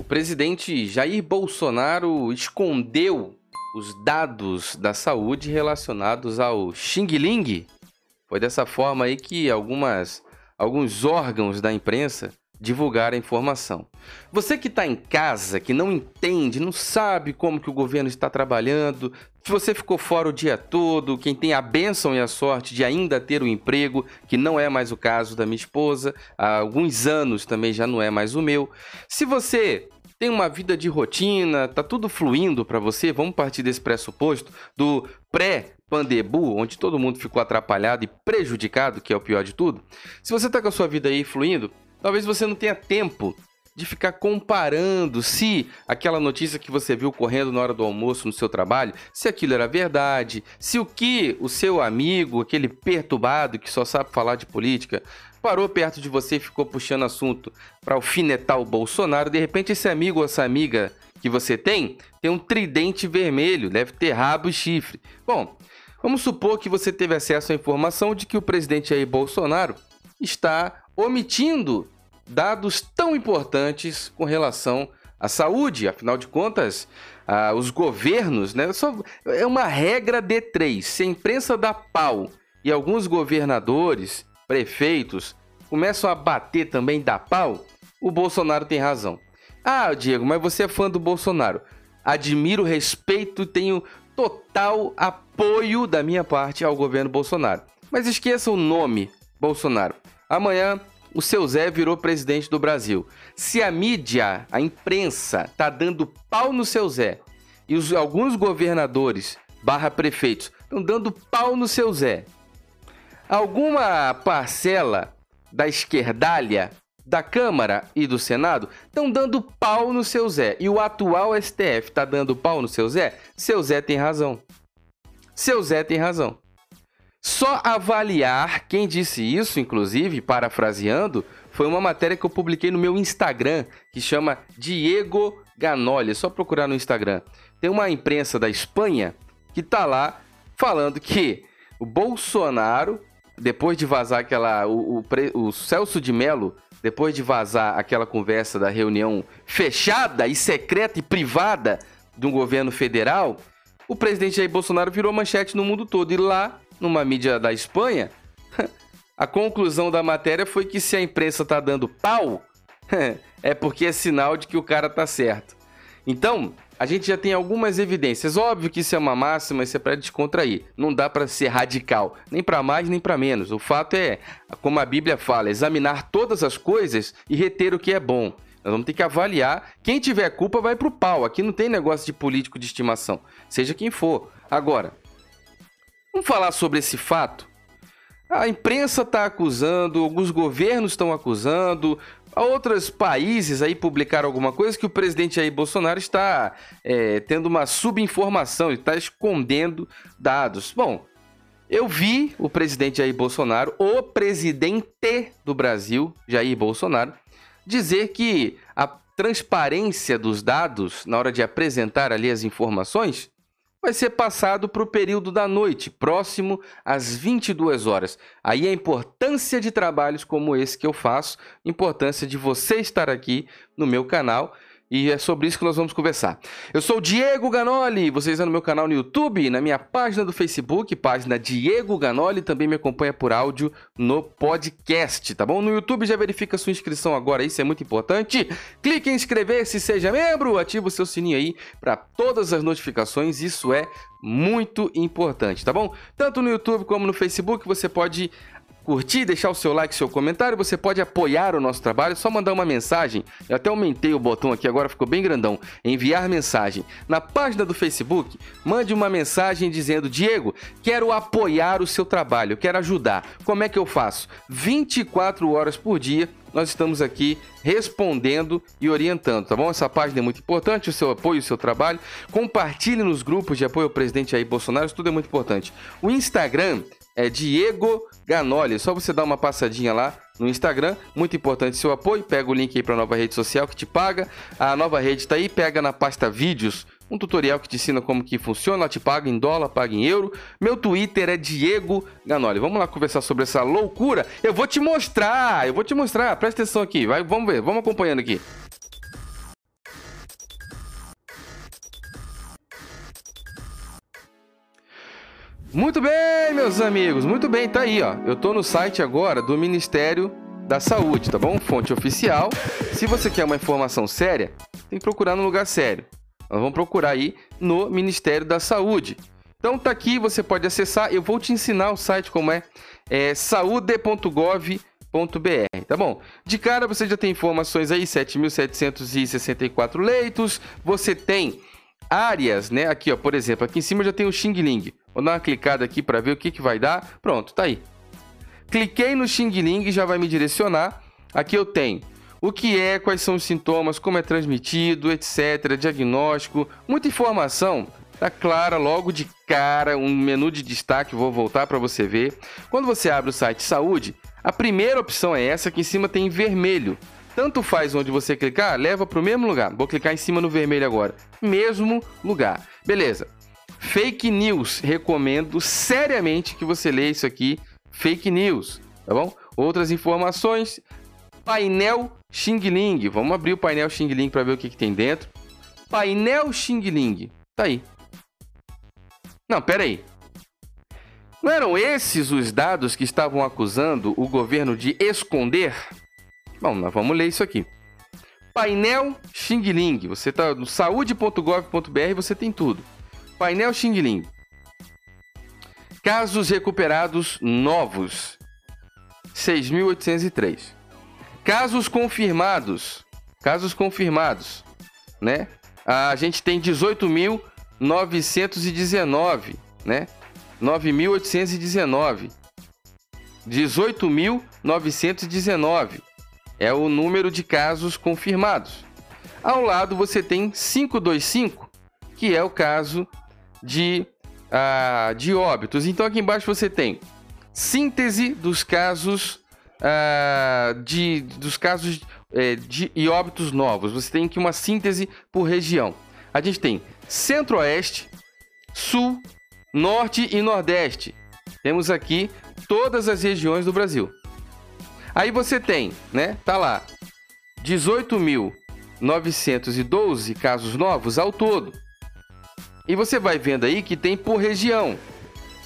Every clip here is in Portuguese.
O presidente Jair Bolsonaro escondeu os dados da saúde relacionados ao Xing Ling. Foi dessa forma aí que algumas, alguns órgãos da imprensa divulgar a informação. Você que está em casa, que não entende, não sabe como que o governo está trabalhando, se você ficou fora o dia todo, quem tem a bênção e a sorte de ainda ter o um emprego, que não é mais o caso da minha esposa, há alguns anos também já não é mais o meu. Se você tem uma vida de rotina, tá tudo fluindo para você, vamos partir desse pressuposto do pré pandebu, onde todo mundo ficou atrapalhado e prejudicado, que é o pior de tudo. Se você tá com a sua vida aí fluindo, Talvez você não tenha tempo de ficar comparando se aquela notícia que você viu correndo na hora do almoço no seu trabalho, se aquilo era verdade, se o que o seu amigo, aquele perturbado que só sabe falar de política, parou perto de você e ficou puxando assunto para alfinetar o Bolsonaro, de repente esse amigo ou essa amiga que você tem tem um tridente vermelho, deve ter rabo e chifre. Bom, vamos supor que você teve acesso à informação de que o presidente Jair Bolsonaro está omitindo dados tão importantes com relação à saúde. Afinal de contas, ah, os governos, né? Só, é uma regra de três. Se a imprensa dá pau e alguns governadores, prefeitos, começam a bater também dá pau, o Bolsonaro tem razão. Ah, Diego, mas você é fã do Bolsonaro. Admiro, respeito tenho total apoio da minha parte ao governo Bolsonaro. Mas esqueça o nome Bolsonaro. Amanhã o seu Zé virou presidente do Brasil. Se a mídia, a imprensa, tá dando pau no seu Zé e os, alguns governadores barra prefeitos estão dando pau no seu Zé, alguma parcela da esquerdalha da Câmara e do Senado estão dando pau no seu Zé e o atual STF está dando pau no seu Zé, seu Zé tem razão. Seu Zé tem razão. Só avaliar quem disse isso, inclusive, parafraseando, foi uma matéria que eu publiquei no meu Instagram, que chama Diego Ganoli. É só procurar no Instagram. Tem uma imprensa da Espanha que tá lá falando que o Bolsonaro, depois de vazar aquela. O, o, o Celso de Mello, depois de vazar aquela conversa da reunião fechada e secreta e privada do governo federal, o presidente Jair Bolsonaro virou manchete no mundo todo. E lá numa mídia da Espanha, a conclusão da matéria foi que se a imprensa tá dando pau, é porque é sinal de que o cara tá certo. Então, a gente já tem algumas evidências. Óbvio que isso é uma máxima, isso é para descontrair. Não dá para ser radical, nem para mais nem para menos. O fato é, como a Bíblia fala, examinar todas as coisas e reter o que é bom. Nós vamos ter que avaliar. Quem tiver culpa vai pro pau. Aqui não tem negócio de político de estimação, seja quem for. Agora, Vamos falar sobre esse fato? A imprensa está acusando, alguns governos estão acusando, outros países aí publicaram alguma coisa que o presidente Jair Bolsonaro está é, tendo uma subinformação, está escondendo dados. Bom, eu vi o presidente Jair Bolsonaro, o presidente do Brasil, Jair Bolsonaro, dizer que a transparência dos dados na hora de apresentar ali as informações vai ser passado para o período da noite, próximo às 22 horas. Aí a importância de trabalhos como esse que eu faço, importância de você estar aqui no meu canal e é sobre isso que nós vamos conversar. Eu sou o Diego Ganoli, vocês estão no meu canal no YouTube, na minha página do Facebook, página Diego Ganoli, também me acompanha por áudio no podcast, tá bom? No YouTube já verifica sua inscrição agora, isso é muito importante. Clique em inscrever-se, seja membro, ativa o seu sininho aí para todas as notificações, isso é muito importante, tá bom? Tanto no YouTube como no Facebook você pode curtir, deixar o seu like, seu comentário. Você pode apoiar o nosso trabalho, só mandar uma mensagem. Eu até aumentei o botão aqui, agora ficou bem grandão. Enviar mensagem. Na página do Facebook, mande uma mensagem dizendo: Diego, quero apoiar o seu trabalho, quero ajudar. Como é que eu faço? 24 horas por dia nós estamos aqui respondendo e orientando, tá bom? Essa página é muito importante, o seu apoio, o seu trabalho. Compartilhe nos grupos de apoio ao presidente Jair Bolsonaro, isso tudo é muito importante. O Instagram é Diego Ganoli. Só você dar uma passadinha lá no Instagram. Muito importante seu apoio. Pega o link aí para a nova rede social que te paga. A nova rede está aí, pega na pasta vídeos um tutorial que te ensina como que funciona, te paga em dólar, paga em euro. Meu Twitter é Diego Ganoli. Vamos lá conversar sobre essa loucura. Eu vou te mostrar, eu vou te mostrar. Presta atenção aqui, vai, vamos ver, vamos acompanhando aqui. Muito bem, meus amigos, muito bem, tá aí, ó. Eu tô no site agora do Ministério da Saúde, tá bom? Fonte oficial. Se você quer uma informação séria, tem que procurar no lugar sério. Nós vamos procurar aí no Ministério da Saúde. Então tá aqui, você pode acessar. Eu vou te ensinar o site como é, é saúde.gov.br, tá bom? De cara você já tem informações aí, 7.764 leitos. Você tem áreas, né? Aqui, ó, por exemplo, aqui em cima já tem o Xing Ling. Vou dar uma clicada aqui para ver o que, que vai dar. Pronto, tá aí. Cliquei no Xing Ling e já vai me direcionar. Aqui eu tenho o que é, quais são os sintomas, como é transmitido, etc. Diagnóstico, muita informação. Tá clara logo de cara, um menu de destaque, vou voltar para você ver. Quando você abre o site Saúde, a primeira opção é essa, que em cima tem em vermelho. Tanto faz onde você clicar, leva para o mesmo lugar. Vou clicar em cima no vermelho agora. Mesmo lugar. Beleza. Fake news. Recomendo seriamente que você leia isso aqui. Fake news, tá bom? Outras informações. Painel Xing Ling. Vamos abrir o painel Xing Ling para ver o que, que tem dentro. Painel Xing Ling. Tá aí. Não, pera aí. Não eram esses os dados que estavam acusando o governo de esconder? Bom, nós vamos ler isso aqui. Painel Xing Ling. Você está no saúde.gov.br, você tem tudo. Painel Xing Ling. Casos recuperados novos. 6.803. Casos confirmados. Casos confirmados, né? A gente tem 18.919, né? 9.819. 18.919 é o número de casos confirmados. Ao lado você tem 525, que é o caso de, uh, de óbitos. Então aqui embaixo você tem síntese dos casos uh, de dos casos é, de e óbitos novos. Você tem aqui uma síntese por região. A gente tem Centro-Oeste, Sul, Norte e Nordeste. Temos aqui todas as regiões do Brasil. Aí você tem, né? Tá lá, 18.912 casos novos ao todo. E você vai vendo aí que tem por região,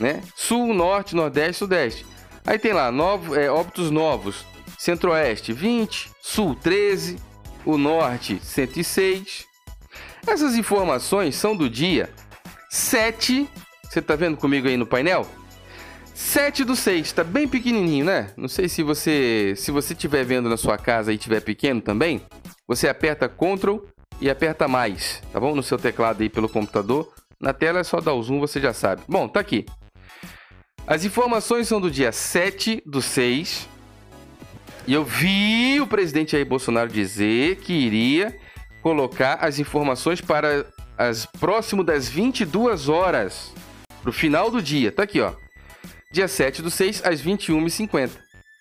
né? Sul, Norte, Nordeste, Sudeste. Aí tem lá novo, é, óbitos novos: Centro-Oeste 20, Sul 13, o Norte 106. Essas informações são do dia 7. Você tá vendo comigo aí no painel? 7 do 6, tá bem pequenininho, né? Não sei se você se você estiver vendo na sua casa e tiver pequeno também, você aperta Ctrl e aperta mais, tá bom? No seu teclado aí pelo computador. Na tela é só dar o zoom, você já sabe. Bom, tá aqui. As informações são do dia 7 do 6. E eu vi o presidente Jair Bolsonaro dizer que iria colocar as informações para as próximo das 22 horas, para o final do dia. Tá aqui, ó. Dia 7 do 6 às 21h50.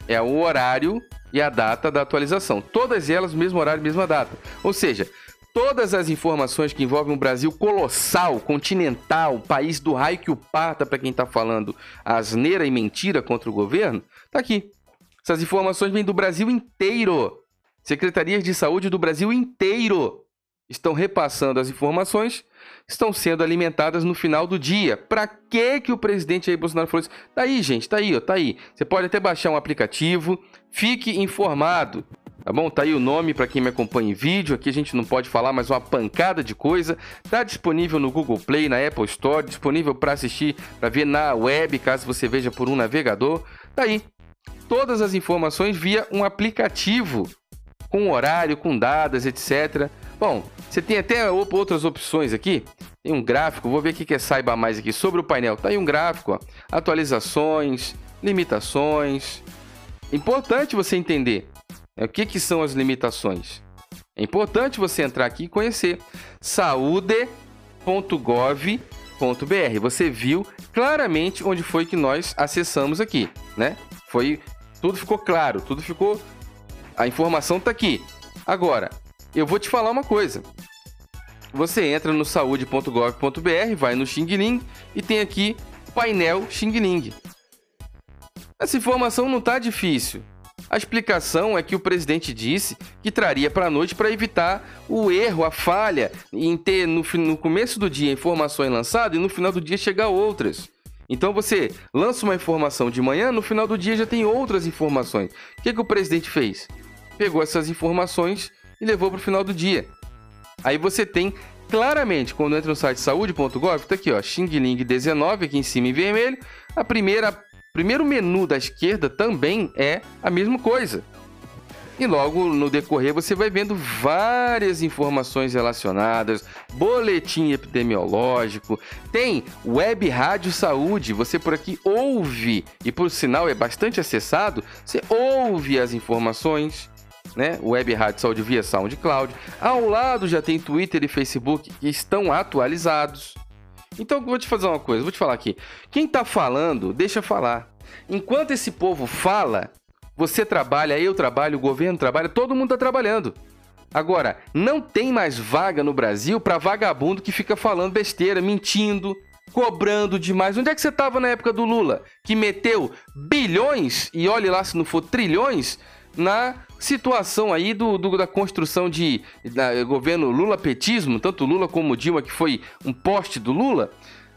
É o horário e a data da atualização. Todas elas, mesmo horário, mesma data. Ou seja, todas as informações que envolvem um Brasil colossal, continental, país do raio que o parta para quem está falando asneira e mentira contra o governo, tá aqui. Essas informações vêm do Brasil inteiro. Secretarias de saúde do Brasil inteiro estão repassando as informações, estão sendo alimentadas no final do dia. Para que que o presidente Jair Bolsonaro falou isso? Tá aí, gente, tá aí, ó, tá aí. Você pode até baixar um aplicativo, fique informado. Tá bom? Tá aí o nome para quem me acompanha em vídeo. Aqui a gente não pode falar, mas uma pancada de coisa. Tá disponível no Google Play, na Apple Store, disponível para assistir, para ver na web, caso você veja por um navegador. Tá aí. Todas as informações via um aplicativo com horário, com dadas, etc. Bom, você tem até outras opções aqui. Tem um gráfico, vou ver o que é saiba mais aqui sobre o painel. Tá aí um gráfico, ó. atualizações, limitações. Importante você entender o que, que são as limitações? É importante você entrar aqui e conhecer saúde.gov.br. Você viu claramente onde foi que nós acessamos aqui, né? Foi tudo ficou claro, tudo ficou a informação está aqui. Agora, eu vou te falar uma coisa. Você entra no saúde.gov.br, vai no Xing Ling e tem aqui painel Xing Ling. Essa informação não está difícil. A explicação é que o presidente disse que traria para a noite para evitar o erro, a falha em ter no, no começo do dia informações lançadas e no final do dia chegar outras. Então você lança uma informação de manhã, no final do dia já tem outras informações. O que, que o presidente fez? Pegou essas informações e levou para o final do dia. Aí você tem claramente, quando entra no site saúde.gov, tá aqui, ó, Xing Ling 19, aqui em cima em vermelho. A primeira, primeiro menu da esquerda também é a mesma coisa. E logo no decorrer você vai vendo várias informações relacionadas, boletim epidemiológico, tem web rádio saúde, você por aqui ouve, e por sinal é bastante acessado, você ouve as informações, né? Web Rádio Saúde via SoundCloud. Ao lado já tem Twitter e Facebook que estão atualizados. Então, vou te fazer uma coisa, vou te falar aqui. Quem tá falando, deixa falar. Enquanto esse povo fala, você trabalha, eu trabalho, o governo trabalha, todo mundo está trabalhando. Agora, não tem mais vaga no Brasil para vagabundo que fica falando besteira, mentindo, cobrando demais. Onde é que você estava na época do Lula? Que meteu bilhões, e olhe lá se não for trilhões, na situação aí do, do da construção de da, governo Lula-petismo, tanto Lula como Dilma, que foi um poste do Lula,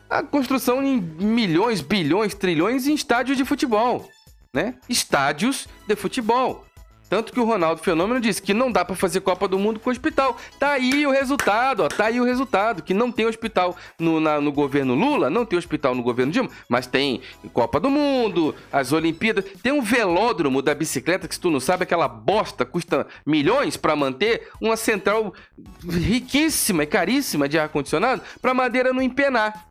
a construção em milhões, bilhões, trilhões em estádios de futebol né, estádios de futebol. Tanto que o Ronaldo Fenômeno disse que não dá para fazer Copa do Mundo com hospital. Tá aí o resultado, ó, tá aí o resultado, que não tem hospital no, na, no governo Lula, não tem hospital no governo Dilma, mas tem Copa do Mundo, as Olimpíadas, tem um velódromo da bicicleta que se tu não sabe, aquela bosta custa milhões para manter uma central riquíssima e caríssima de ar condicionado para madeira não empenar.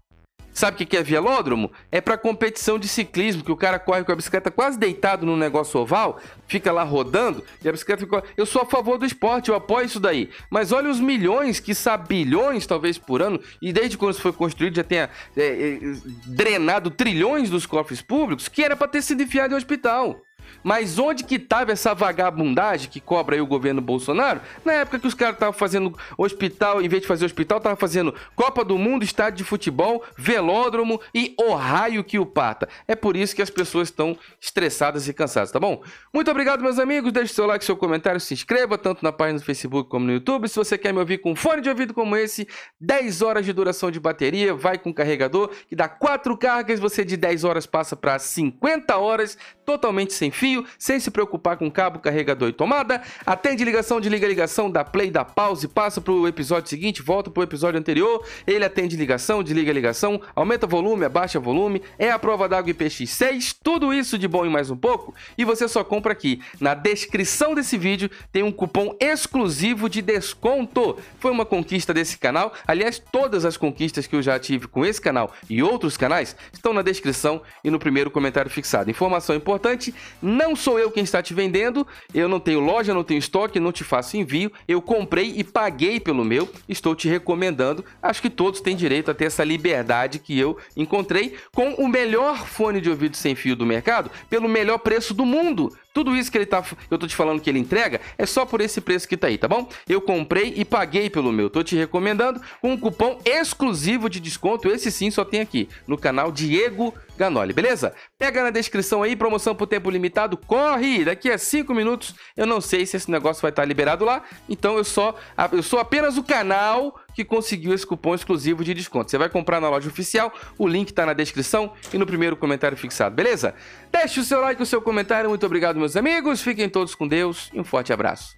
Sabe o que é velódromo? É para competição de ciclismo, que o cara corre com a bicicleta quase deitado num negócio oval, fica lá rodando, e a bicicleta fica. Eu sou a favor do esporte, eu apoio isso daí. Mas olha os milhões, que bilhões talvez por ano, e desde quando isso foi construído já tenha é, é, drenado trilhões dos cofres públicos, que era para ter sido enfiado em hospital. Mas onde que estava essa vagabundagem que cobra aí o governo Bolsonaro? Na época que os caras estavam fazendo hospital, em vez de fazer hospital, estavam fazendo Copa do Mundo, estádio de futebol, velódromo e o raio que o pata. É por isso que as pessoas estão estressadas e cansadas, tá bom? Muito obrigado, meus amigos. Deixe seu like, seu comentário, se inscreva tanto na página do Facebook como no YouTube. Se você quer me ouvir com fone de ouvido como esse, 10 horas de duração de bateria, vai com carregador, que dá 4 cargas, você de 10 horas passa para 50 horas, totalmente sem fio, sem se preocupar com cabo, carregador e tomada. Atende ligação, desliga ligação, dá play, dá pause, passa pro episódio seguinte, volta pro episódio anterior. Ele atende ligação, desliga ligação, aumenta volume, abaixa volume. É a prova d'água IPX6, tudo isso de bom e mais um pouco. E você só compra aqui. Na descrição desse vídeo tem um cupom exclusivo de desconto. Foi uma conquista desse canal. Aliás, todas as conquistas que eu já tive com esse canal e outros canais estão na descrição e no primeiro comentário fixado. Informação importante: não sou eu quem está te vendendo, eu não tenho loja, não tenho estoque, não te faço envio. Eu comprei e paguei pelo meu, estou te recomendando. Acho que todos têm direito a ter essa liberdade que eu encontrei com o melhor fone de ouvido sem fio do mercado, pelo melhor preço do mundo. Tudo isso que ele tá, eu tô te falando que ele entrega é só por esse preço que tá aí, tá bom? Eu comprei e paguei pelo meu. Tô te recomendando com um cupom exclusivo de desconto. Esse sim só tem aqui no canal Diego Ganoli, beleza? Pega na descrição aí, promoção por tempo limitado. Corre! Daqui a 5 minutos eu não sei se esse negócio vai estar tá liberado lá. Então eu só eu sou apenas o canal que conseguiu esse cupom exclusivo de desconto. Você vai comprar na loja oficial, o link está na descrição e no primeiro comentário fixado, beleza? Deixe o seu like, o seu comentário. Muito obrigado, meus amigos. Fiquem todos com Deus e um forte abraço.